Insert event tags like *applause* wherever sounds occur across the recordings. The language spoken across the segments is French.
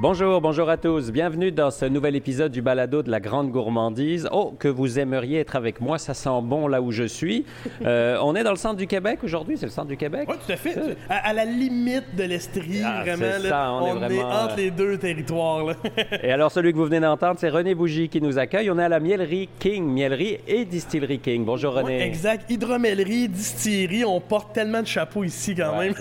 Bonjour, bonjour à tous. Bienvenue dans ce nouvel épisode du balado de la grande gourmandise. Oh, que vous aimeriez être avec moi, ça sent bon là où je suis. Euh, *laughs* on est dans le centre du Québec aujourd'hui, c'est le centre du Québec? Oui, tout à fait. À, à la limite de l'Estrie, Ah, vraiment. là, ça, on est entre euh, les deux territoires. là. Et alors, celui que vous venez d'entendre, c'est René Bougie qui nous accueille. On est à la Mielerie King, Mielerie et Distillerie King. Bonjour René. Ouais, exact. Hydromellerie, distillerie, on porte tellement de chapeaux ici quand Ouais, même.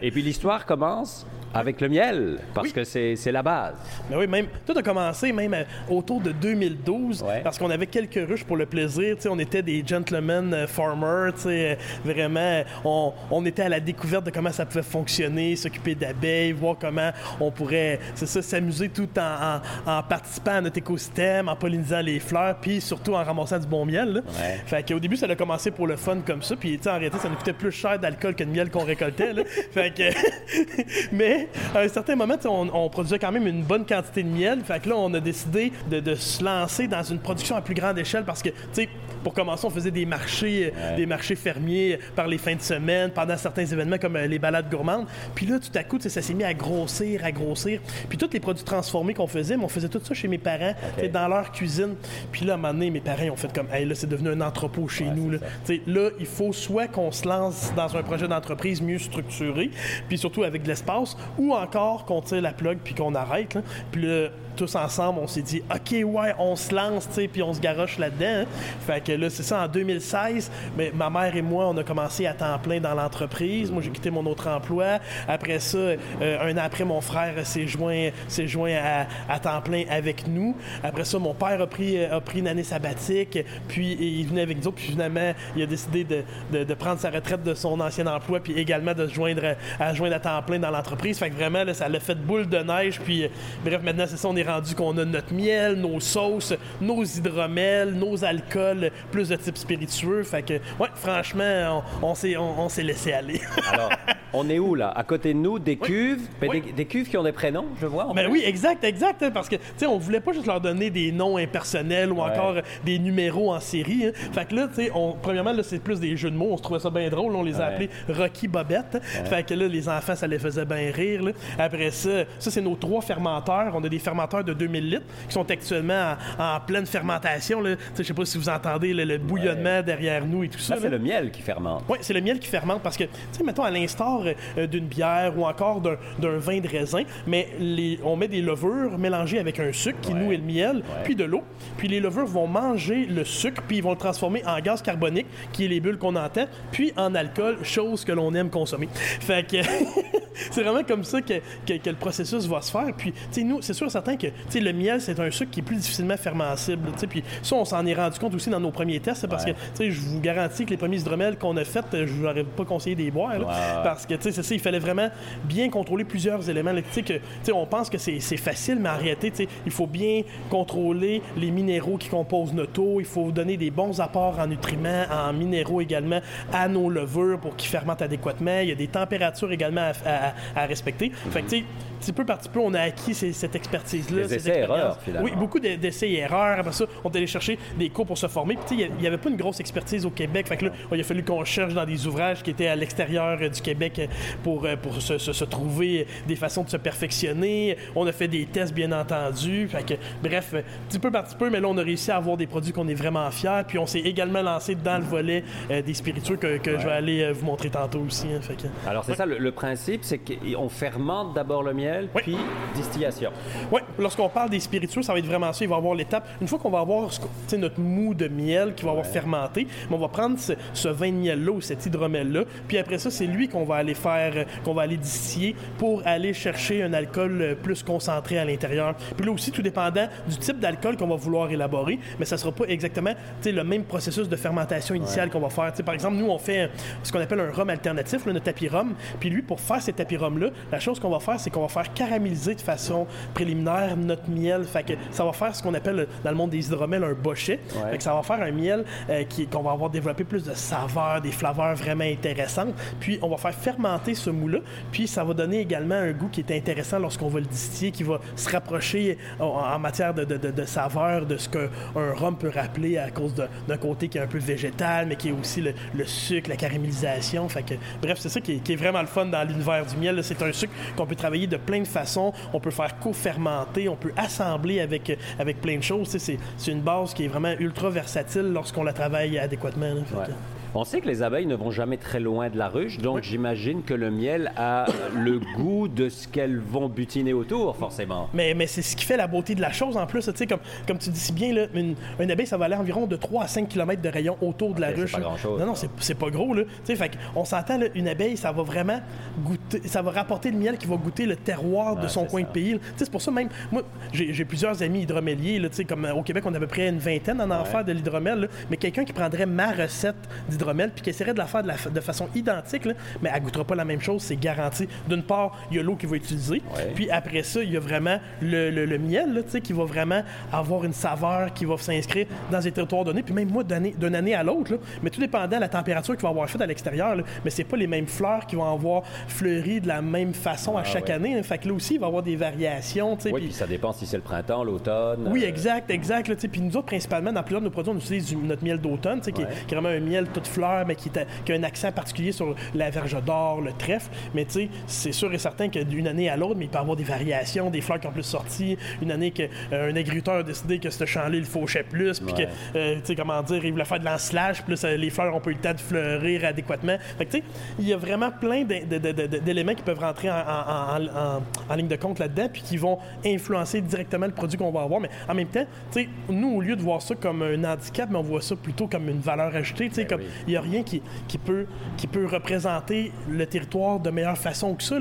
Et puis l'histoire commence avec le miel, parce Oui. que c'est c'est la base. Mais oui, même tout a commencé même euh, autour de 2012 Ouais. parce qu'on avait quelques ruches pour le plaisir. Tu sais, on était des gentlemen euh, farmers. tu sais, euh, vraiment, on, on était à la découverte de comment ça pouvait fonctionner, s'occuper d'abeilles, voir comment on pourrait, c'est ça, s'amuser tout en, en- en participant à notre écosystème, en pollinisant les fleurs, puis surtout en ramassant du bon miel. là. Ouais. Fait qu'au début, ça a commencé pour le fun comme ça, puis tu sais, en réalité, ça nous coûtait plus cher d'alcool que de miel qu'on récoltait. là. *laughs* fait que, *laughs* mais à un certain moment, on, on produisait quand même une bonne quantité de miel. Fait que là, on a décidé de, de se lancer dans une production à plus grande échelle parce que, tu sais, pour commencer, on faisait des marchés, euh, Ouais. des marchés fermiers par les fins de semaine, pendant certains événements comme euh, les balades gourmandes. Puis là, tout à coup, ça s'est mis à grossir, à grossir. Puis tous les produits transformés qu'on faisait, mais on faisait tout ça chez mes parents, dans leur cuisine. Puis là, à un moment donné, mes parents ont fait comme, hey, là, c'est devenu un entrepôt chez nous. Là. Tu sais, là, il faut soit qu'on se lance dans un projet d'entreprise mieux structuré, puis surtout avec de l'espace, ou encore qu'on tire la plug puis qu'on arrête. là. Puis là, tous ensemble, on s'est dit, OK, ouais, on se lance, puis on se garoche là-dedans. hein. Fait que là, c'est ça, en 2016, mais ma mère et moi, on a commencé à temps plein dans l'entreprise. Moi, j'ai quitté mon autre emploi. Après ça, euh, un an après, mon frère s'est joint, joint à, temps plein avec nous. Après ça, mon père a pris, a pris une année sabbatique, puis il venait avec nous puis finalement, il a décidé de, prendre sa retraite de son ancien emploi, puis également de se joindre à, à joindre à temps plein dans l'entreprise. Fait que vraiment, là, ça l'a fait boule de neige, puis euh, bref, maintenant, c'est ça, on est rendu qu'on a notre miel, nos sauces, nos hydromels, nos alcools, plus de type spiritueux. Fait que, ouais, franchement, on, on s'est on, laissé aller. *laughs* Alors, on est où là? À côté de nous, des cuves, mais Oui. des, des cuves qui ont des prénoms, je vois. en Ben oui, exact, exact. hein, parce que, tu sais, on voulait pas juste leur donner des noms impersonnels ou Ouais. encore euh, des numéros en série. hein. Fait que là, tu sais, premièrement, là, c'est plus des jeux de mots. On se trouvait ça bien drôle. On les a appelés Rocky Bobette. Fait que là, les enfants, ça les faisait bien rire. Là. Après ça, ça, c'est nos trois fermenteurs. On a des fermenteurs de 2000 litres qui sont actuellement en, en pleine fermentation. Je sais pas si vous entendez le, le bouillonnement derrière nous et tout ça. Ça, c'est le miel qui fermente. Oui, c'est le miel qui fermente parce que, tu sais, mettons à l'instar euh, d'une bière ou encore d'un vin de raisin, mais les, on met des levures mélangées avec un sucre qui, nous, est le miel, puis de l'eau. Puis les levures vont manger le sucre, puis ils vont le transformer en gaz carbonique, qui est les bulles qu'on entend, puis en alcool, chose que l'on aime consommer. Fait que *laughs* *laughs* c'est vraiment comme ça que, que- que le processus va se faire. Puis, tu sais, nous, c'est sûr et certain que, tu sais, le miel, c'est un sucre qui est plus difficilement tu sais. Puis ça, on s'en est rendu compte aussi dans nos premiers tests, parce Ouais. que, tu sais, je vous garantis que les premiers hydromels qu'on a faits, je vous aurais pas conseillé des boire, là, Ouais. parce que, tu sais, c'est ça, il fallait vraiment bien contrôler plusieurs éléments. Tu sais, que, tu sais, on pense que c'est c'est facile, mais en réalité, tu sais, il faut bien contrôler les minéraux qui composent notre eau, il faut donner des bons apports en nutriments, en minéraux également à nos levures pour qu'ils fermentent adéquatement. Il y a des températures également à, à- à respecter. Petit peu par petit peu, on a acquis ces- cette expertise-là. Des essais-erreurs, finalement. Oui, beaucoup de- d'essais et erreurs. Après ça, on est allé chercher des cours pour se former. Puis, tu sais, il n'y avait pas une grosse expertise au Québec. Fait que là, il a fallu qu'on cherche dans des ouvrages qui étaient à l'extérieur euh, du Québec euh, pour, euh, pour se, se- se trouver des façons de se perfectionner. On a fait des tests, bien entendu. Fait que, bref, petit peu par petit peu, mais là, on a réussi à avoir des produits qu'on est vraiment fiers. Puis, on s'est également lancé dans le volet euh, des spiritueux que, que je vais aller vous montrer tantôt aussi. hein. Fait que- Alors, c'est ça, le, le principe, c'est qu'on fermente d'abord le miel, Oui. puis distillation. Oui, lorsqu'on parle des spiritueux, ça va être vraiment ça. Il va y avoir l'étape. Une fois qu'on va avoir notre mou de miel qui va avoir fermenté, mais on va prendre ce, ce vin de miel-là ou cet hydromel-là. Puis après ça, c'est lui qu'on va aller faire, euh, qu'on va aller distiller pour aller chercher un alcool euh, plus concentré à l'intérieur. Puis là aussi, tout dépendant du type d'alcool qu'on va vouloir élaborer, mais ça sera pas exactement le même processus de fermentation initiale qu'on va faire. Par exemple, nous, on fait ce qu'on appelle un rhum alternatif, là, notre tapis rhum. Puis lui, pour faire cet tapis rhum-là, la chose qu'on va faire, c'est qu'on va faire caraméliser de façon préliminaire notre miel. Fait que ça va faire ce qu'on appelle dans le monde des hydromels un bochet. Ouais. Fait que ça va faire un miel euh, qui- qu'on va avoir développé plus de saveurs, des flaveurs vraiment intéressantes. Puis on va faire fermenter ce mou-là. Puis ça va donner également un goût qui est intéressant lorsqu'on va le distiller, qui va se rapprocher en, en matière de, de, de- de saveur de ce qu'un rhum peut rappeler à cause d'un côté qui est un peu végétal, mais qui est aussi le, le sucre, la caramélisation. Fait que, bref, c'est ça qui est, qui est vraiment le fun dans l'univers du du miel. C'est un sucre qu'on peut travailler de plein de façons. On peut faire co-fermenter, on peut assembler avec, avec plein de choses. C'est une base qui est vraiment ultra versatile lorsqu'on la travaille adéquatement. On sait que les abeilles ne vont jamais très loin de la ruche, donc j'imagine que le miel a le goût de ce qu'elles vont butiner autour, forcément. Mais, mais c'est ce qui fait la beauté de la chose en plus. Comme, comme tu dis si bien, là, une, abeille, ça va aller environ de 3 à 5 km de rayon autour de la ruche. Pas grand-chose. Non, non, c'est pas gros. Là. Fait on s'entend, une abeille, ça va vraiment goûter, ça va rapporter le miel qui va goûter le terroir de son coin de pays. C'est pour ça même, moi, j'ai plusieurs amis hydroméliers. Là, comme au Québec, on a à peu près une vingtaine en enfer de l'hydromel. Mais quelqu'un qui prendrait ma recette d'hydromel, puis qui essaierait de la faire de, façon identique, mais elle goûtera pas la même chose, c'est garanti. D'une part, il y a l'eau qu'il va utiliser, puis après ça, il y a vraiment le, miel qui va vraiment avoir une saveur qui va s'inscrire dans des territoires donnés, puis même moi, d'une année à l'autre, mais tout dépendant de la température qu'il va avoir fait à l'extérieur, mais c'est pas les mêmes fleurs qui vont avoir fleuri de la même façon à ah chaque année. Fait que là aussi, il va y avoir des variations. Oui, puis ça dépend si c'est le printemps, l'automne. Oui, exact, exact. Puis nous autres, principalement, dans plusieurs de nos produits, on utilise notre miel d'automne, qui, qui, est vraiment un miel tout fleurs, mais qui, a un accent particulier sur la verge d'or, le trèfle. Mais tu sais, c'est sûr et certain que d'une année à l'autre, mais il peut y avoir des variations, des fleurs qui ont plus sorti. Une année qu'un euh, agriculteur a décidé que ce champ-là, il fauchait plus, puis que, euh, tu sais, comment dire, il voulait faire de l'ensilage, plus euh, les fleurs ont pas eu le temps de fleurir adéquatement. Fait que, tu sais, il y a vraiment plein d'éléments qui peuvent rentrer en, ligne de compte là-dedans, puis qui vont influencer directement le produit qu'on va avoir. Mais en même temps, tu sais, nous, au lieu de voir ça comme un handicap, mais on voit ça plutôt comme une valeur ajoutée, tu sais, ben comme il n'y a rien qui, peut, représenter le territoire de meilleure façon que ça.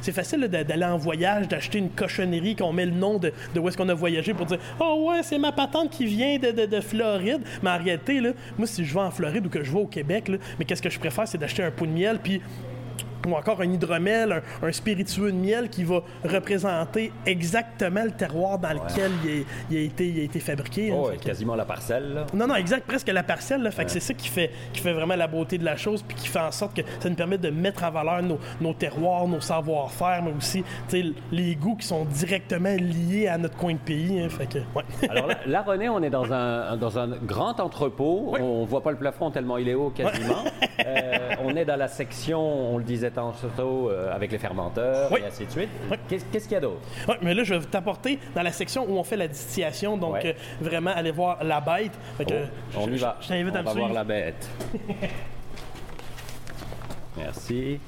c'est facile d'aller en voyage, d'acheter une cochonnerie, qu'on met le nom de, où est-ce qu'on a voyagé pour dire Oh ouais, c'est ma patente qui vient de, de, Floride. Mais en réalité, là, moi, si je vais en Floride ou que je vais au Québec, mais qu'est-ce que je préfère, c'est d'acheter un pot de miel puis ou encore un hydromel, un, spiritueux de miel qui va représenter exactement le terroir dans lequel il, a, été, il a été fabriqué. Oh, quasiment la parcelle. Non, non, exact, presque la parcelle. Là, fait que c'est ça qui fait, qui fait vraiment la beauté de la chose, puis qui fait en sorte que ça nous permet de mettre en valeur nos, terroirs, nos savoir-faire, mais aussi les goûts qui sont directement liés à notre coin de pays. Hein. fait que, *laughs* Alors là, René, on est dans un, dans un grand entrepôt. On voit pas le plafond tellement il est haut quasiment. *laughs* Euh, on est dans la section, on le disait tantôt, euh, avec les fermenteurs et ainsi de suite. Qu'est-ce qu'il y a d'autre? Oui, mais là, je vais t'apporter dans la section où on fait la distillation. Donc, euh, vraiment, aller voir la bête. Oh, on y va. Je t'invite à me va voir la bête. *laughs* Merci.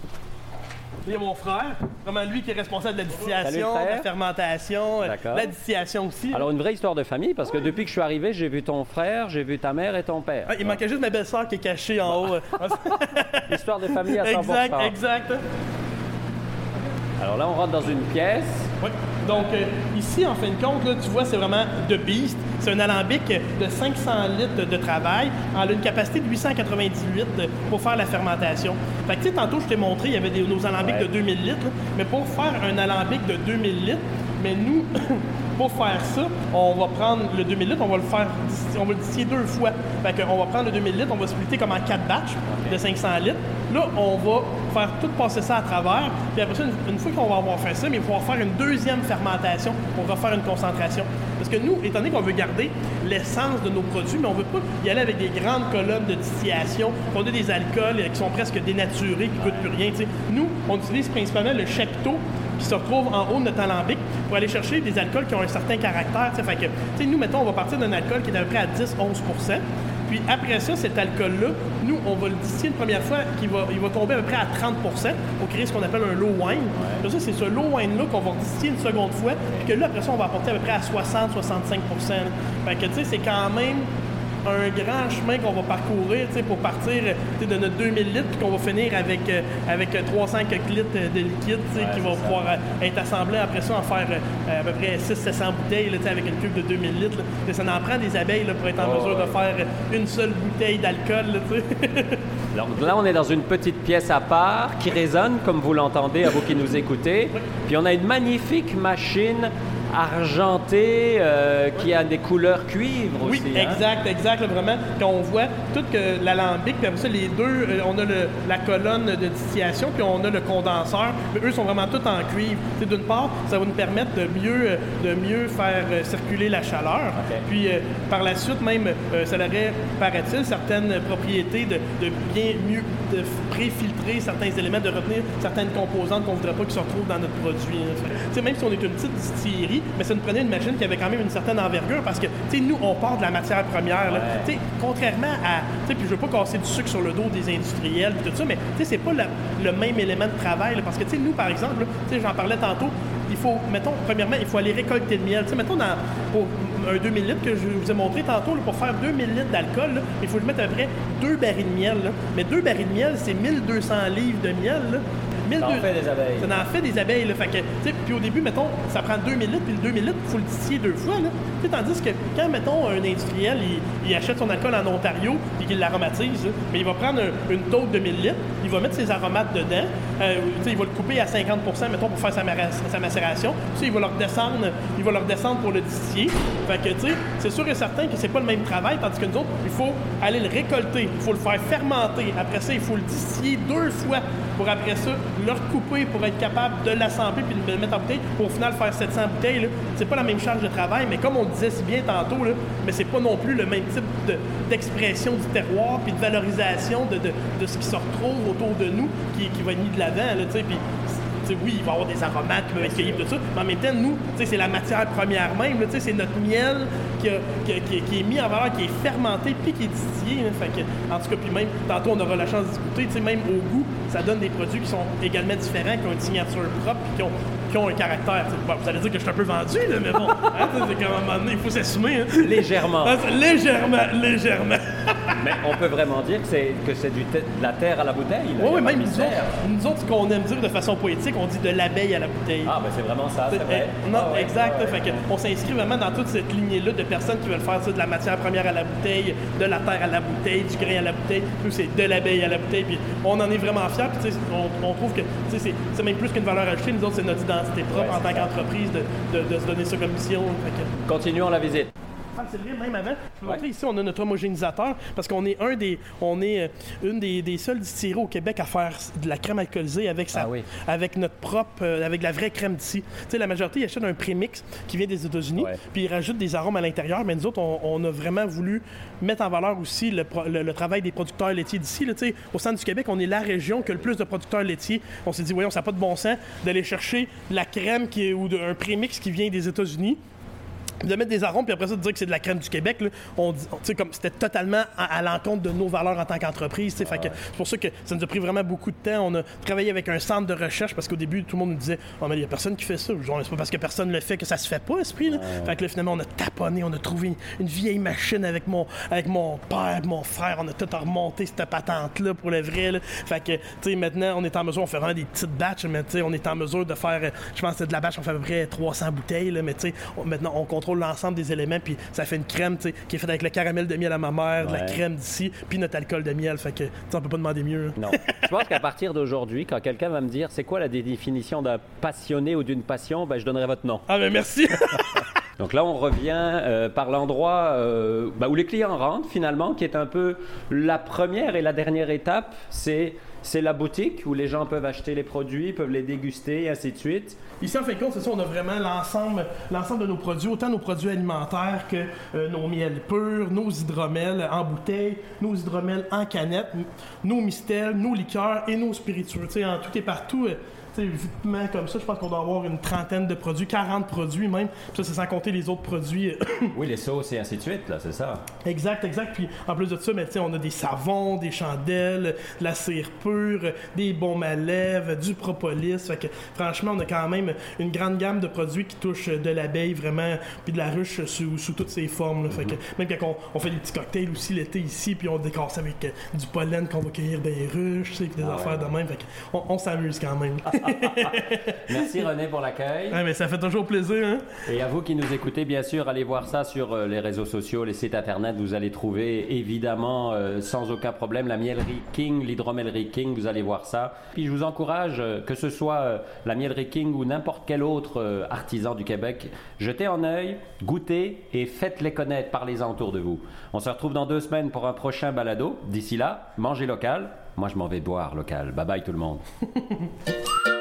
Il y a mon frère, vraiment lui qui est responsable de la distillation, de la fermentation, euh, la distillation aussi. Alors, une vraie histoire de famille, parce que depuis que je suis arrivé, j'ai vu ton frère, j'ai vu ta mère et ton père. Ah, il manquait juste ma belle-sœur qui est cachée en haut. *laughs* histoire de famille à 100%. Exact, exact. Alors là, on rentre dans une pièce. Oui. Donc, euh, ici, en fin de compte, là, tu vois, c'est vraiment de Beast. C'est un alambic de 500 litres de travail. en a une capacité de 898 litres pour faire la fermentation. Fait que, tu sais, tantôt, je t'ai montré, il y avait des, nos alambics de 2000 litres. mais pour faire un alambic de 2000 litres, mais nous, *clears throat* pour faire ça, on va prendre le 2000 litres, on va le faire, on va le distiller deux fois. Fait qu'on va prendre le 2000 litres, on va splitter comme en quatre batchs de 500 litres. Là, on va faire tout passer ça à travers. Puis après ça, une, fois qu'on va avoir fait ça, mais il va faire une deuxième fermentation pour refaire une concentration. Parce que nous, étant donné qu'on veut garder l'essence de nos produits, mais on veut pas y aller avec des grandes colonnes de distillation, qu'on a des alcools qui sont presque dénaturés, qui ne coûtent plus rien. Nous, on utilise principalement le chapiteau qui se retrouve en haut de notre alambic pour aller chercher des alcools qui ont un certain caractère. Fait que, nous, mettons, on va partir d'un alcool qui est à peu près à 10-11% puis après ça, cet alcool-là, nous, on va le distiller une première fois, qui va, il va tomber à peu près à 30% pour créer ce qu'on appelle un low wine. Ouais. ça, c'est ce low wine-là qu'on va distiller une seconde fois, puis que là, après ça, on va apporter à peu près à 60-65 Fait que, tu sais, c'est quand même un grand chemin qu'on va parcourir pour partir de notre 2000 litres puis qu'on va finir avec, euh, avec 300 litres de liquide qui va pouvoir euh, être assemblé après ça en faire euh, à peu près 600-700 bouteilles avec une cube de 2000 litres. Ça en prend des abeilles pour être en mesure de faire une seule bouteille d'alcool. Alors *laughs* là, on est dans une petite pièce à part qui résonne, comme vous l'entendez à vous qui nous écoutez. Puis on a une magnifique machine argenté euh, qui a des couleurs cuivre aussi. Oui, hein? exact, exact. vraiment, quand on voit tout que l'alambic, puis après ça, les deux, euh, on a le, la colonne de distillation, puis on a le condenseur. Mais eux sont vraiment tous en cuivre. D'une part, ça va nous permettre de mieux, euh, de mieux faire circuler la chaleur. Puis par la suite, même, ça aurait, paraît-il, certaines propriétés de, de bien mieux de préfiltrer certains éléments, de retenir certaines composantes qu'on ne voudrait pas qui se retrouvent dans notre produit. Hein. Même si on est une petite distillerie, mais ça nous prenait une machine qui avait quand même une certaine envergure parce que nous, on part de la matière première. Contrairement à. Puis je veux pas casser du sucre sur le dos des industriels et tout ça, mais c'est pas le même élément de travail. parce que nous, par exemple, j'en parlais tantôt, il faut, mettons, premièrement, il faut aller récolter le miel. Tu sais, mettons, dans, pour un 2000 litres que je vous ai montré tantôt, pour faire 2000 litres d'alcool, il faut que je mette à peu près deux barils de miel. Mais deux barils de miel, c'est 1200 livres de miel. Ça en fait des abeilles. Ça en fait des abeilles. Là. Fait que, puis au début, mettons, ça prend 2000 litres, puis le 2000 litres, il faut le distiller deux fois. Là. tandis que quand, mettons, un industriel, il, achète son alcool en Ontario, puis qu'il l'aromatise, mais il va prendre une taupe de 1000 litres, il va mettre ses aromates dedans, euh, il va le couper à 50 mettons, pour faire sa, sa macération. il va leur descendre, il va leur descendre pour le distiller. Fait que, tu sais, c'est sûr et certain que c'est pas le même travail, tandis que nous autres, il faut aller le récolter, il faut le faire fermenter. Après ça, il faut le distiller deux fois pour après ça le recouper pour être capable de l'assembler puis de le mettre en bouteille pour au final faire 700 bouteilles. C'est pas la même charge de travail, mais comme on disait si bien tantôt, là, mais c'est pas non plus le même type d'expression du terroir puis de valorisation de, ce qui se retrouve autour de nous qui, va être de l'avant. Oui, il va y avoir des aromates qui peuvent être cueillis, tout ça, mais en même temps, nous, c'est la matière première même, c'est notre miel qui, est mis en valeur, qui est fermenté, puis qui est distillé. en tout cas, puis même, tantôt, on aura la chance de discuter, même au goût, ça donne des produits qui sont également différents, qui ont une signature propre, puis qui ont qui ont un caractère. vous allez dire que je suis un peu vendu, là, mais bon, hein, c'est comme à un moment donné, il faut s'assumer. Hein. Légèrement. Ah, légèrement, légèrement. *laughs* mais on peut vraiment dire que c'est, que c'est du de la terre à la bouteille. oui, oui, même nous autres, nous autres, ce qu'on aime dire de façon poétique, on dit de l'abeille à la bouteille. Ah, ben c'est vraiment ça, c'est vrai. Eh, non, ah exact. on s'inscrit vraiment dans toute cette lignée-là de personnes qui veulent faire ça de la matière première à la bouteille, de la terre à la bouteille, du grain à la bouteille. Nous, c'est de l'abeille à la bouteille. Puis on en est vraiment fiers. Puis on, on trouve que c'est, c'est même plus qu'une valeur ajoutée. Nous autres, c'est notre identité propre en tant qu'entreprise de, de, se donner ça comme mission. Continuons la visite. C'est vrai, même avant. Je montrer ici, on a notre homogénisateur parce qu'on est un des, on est euh, une des, des seuls distilleries au Québec à faire de la crème alcoolisée avec sa, ah avec notre propre, euh, avec la vraie crème d'ici. Tu sais, la majorité ils achètent un prémix qui vient des États-Unis, puis ils rajoutent des arômes à l'intérieur. Mais nous autres, on, a vraiment voulu mettre en valeur aussi le, le, travail des producteurs laitiers d'ici. Tu sais, au centre du Québec, on est la région qui a le plus de producteurs laitiers. On s'est dit, voyons, ça n'a pas de bon sens d'aller chercher la crème qui est, ou un prémix qui vient des États-Unis de mettre des arômes, puis après ça, de dire que c'est de la crème du Québec, là, on, comme c'était totalement à, l'encontre de nos valeurs en tant qu'entreprise. c'est pour ça que ça nous a pris vraiment beaucoup de temps. On a travaillé avec un centre de recherche parce qu'au début, tout le monde nous disait Oh, mais il n'y a personne qui fait ça. c'est pas parce que personne le fait que ça se fait pas, esprit. Là. Fait que là, finalement, on a taponné, on a trouvé une, vieille machine avec mon, avec mon père, mon frère. On a tout remonté cette patente-là pour le vrai. Là. Fait que, tu sais, maintenant, on est en mesure, on fait vraiment des petites batches, mais tu sais, on est en mesure de faire, je pense que de la batch, on fait à peu près 300 bouteilles, là, mais tu sais, maintenant, on contrôle l'ensemble des éléments, puis ça fait une crème qui est faite avec le caramel de miel à ma mère, la crème d'ici, puis notre alcool de miel. Fait que on peut pas demander mieux. Non. je pense qu'à partir d'aujourd'hui, quand quelqu'un va me dire c'est quoi la définition d'un passionné ou d'une passion, ben, je donnerai votre nom. Ah, mais merci! *laughs* Donc là, on revient euh, par l'endroit euh, bah, où les clients rentrent finalement, qui est un peu la première et la dernière étape. C'est c'est la boutique où les gens peuvent acheter les produits, peuvent les déguster, et ainsi de suite. Ici, en fin de compte, c'est ça, on a vraiment l'ensemble, de nos produits, autant nos produits alimentaires que euh, nos miels purs, nos hydromels en bouteille, nos hydromels en canette, nos mistels, nos liqueurs et nos spiritueux. en tout et partout, vitement comme ça, je pense qu'on doit avoir une trentaine de produits, 40 produits même. ça, c'est sans compter les autres produits. oui, les sauces et ainsi de suite, là, c'est ça. Exact, exact. Puis en plus de ça, mais, on a des savons, des chandelles, la cire pure, des baumes à lèvres, du propolis. Fait que franchement, on a quand même une grande gamme de produits qui touchent de l'abeille vraiment, puis de la ruche sous, sous toutes ses formes. Fait que mhm. même quand on, fait des petits cocktails aussi l'été ici, puis on décore ça avec euh, du pollen qu'on va cueillir des ruches, puis des ah affaires de même. Fait on, s'amuse quand même. *laughs* *laughs* Merci René pour l'accueil. mais ça fait toujours plaisir. Hein? Et à vous qui nous écoutez, bien sûr, allez voir ça sur euh, les réseaux sociaux, les sites internet. Vous allez trouver évidemment euh, sans aucun problème la miellerie King, l'hydromellerie King. Vous allez voir ça. Puis je vous encourage, euh, que ce soit la miellerie King ou n'importe quel autre artisan du Québec, jetez en œil, goûtez et faites-les connaître, parlez-en autour de vous. On se retrouve dans deux semaines pour un prochain balado. D'ici là, mangez local. Moi, je m'en vais boire local. Bye bye tout le monde. *laughs*